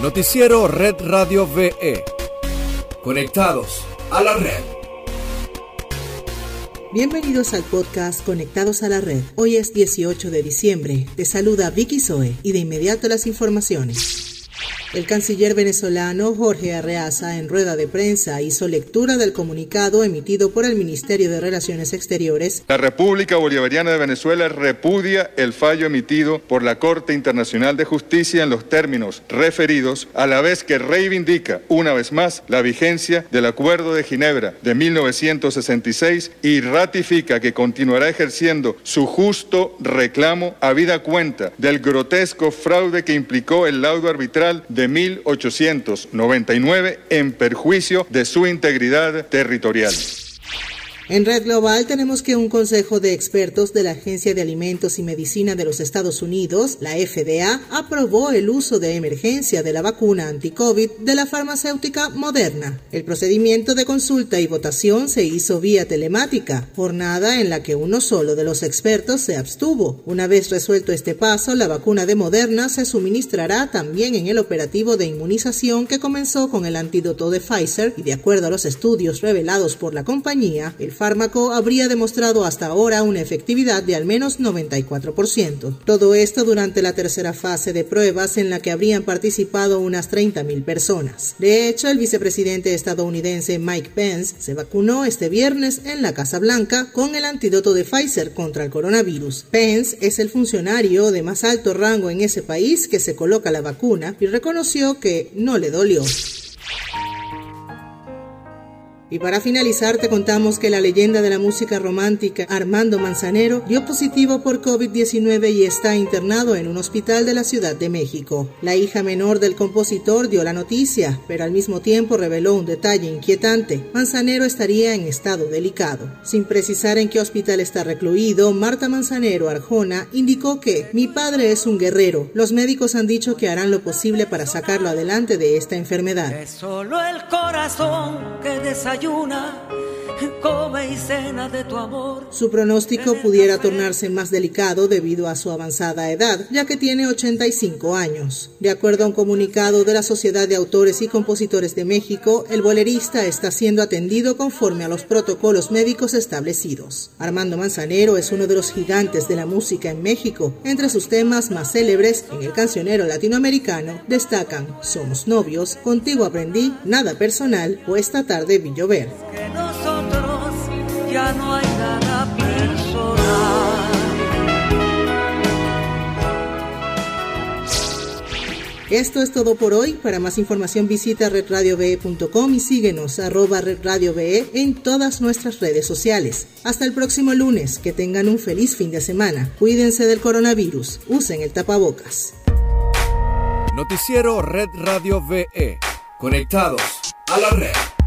Noticiero Red Radio VE. Conectados a la red. Bienvenidos al podcast Conectados a la Red. Hoy es 18 de diciembre. Te saluda Vicky Zoe y de inmediato las informaciones. El canciller venezolano Jorge Arreaza en rueda de prensa hizo lectura del comunicado emitido por el Ministerio de Relaciones Exteriores. La República Bolivariana de Venezuela repudia el fallo emitido por la Corte Internacional de Justicia en los términos referidos, a la vez que reivindica una vez más la vigencia del Acuerdo de Ginebra de 1966 y ratifica que continuará ejerciendo su justo reclamo a vida cuenta del grotesco fraude que implicó el laudo arbitral de de 1899 en perjuicio de su integridad territorial. En Red Global tenemos que un consejo de expertos de la Agencia de Alimentos y Medicina de los Estados Unidos, la FDA, aprobó el uso de emergencia de la vacuna anti-COVID de la farmacéutica Moderna. El procedimiento de consulta y votación se hizo vía telemática, jornada en la que uno solo de los expertos se abstuvo. Una vez resuelto este paso, la vacuna de Moderna se suministrará también en el operativo de inmunización que comenzó con el antídoto de Pfizer y de acuerdo a los estudios revelados por la compañía, el fármaco habría demostrado hasta ahora una efectividad de al menos 94%. Todo esto durante la tercera fase de pruebas en la que habrían participado unas 30.000 personas. De hecho, el vicepresidente estadounidense Mike Pence se vacunó este viernes en la Casa Blanca con el antídoto de Pfizer contra el coronavirus. Pence es el funcionario de más alto rango en ese país que se coloca la vacuna y reconoció que no le dolió. Y para finalizar te contamos que la leyenda de la música romántica Armando Manzanero dio positivo por COVID-19 y está internado en un hospital de la Ciudad de México. La hija menor del compositor dio la noticia, pero al mismo tiempo reveló un detalle inquietante. Manzanero estaría en estado delicado. Sin precisar en qué hospital está recluido, Marta Manzanero Arjona indicó que mi padre es un guerrero. Los médicos han dicho que harán lo posible para sacarlo adelante de esta enfermedad. Es solo el corazón desayuna come y cena de tu amor. Su pronóstico pudiera tornarse más delicado debido a su avanzada edad, ya que tiene 85 años. De acuerdo a un comunicado de la Sociedad de Autores y Compositores de México, el bolerista está siendo atendido conforme a los protocolos médicos establecidos. Armando Manzanero es uno de los gigantes de la música en México. Entre sus temas más célebres en el cancionero latinoamericano destacan Somos novios, Contigo aprendí, Nada personal o Esta tarde vi llover ya no hay nada personal. Esto es todo por hoy. Para más información visita redradiove.com y síguenos arroba redradiove en todas nuestras redes sociales. Hasta el próximo lunes. Que tengan un feliz fin de semana. Cuídense del coronavirus. Usen el tapabocas. Noticiero Red Radio VE. Conectados a la red.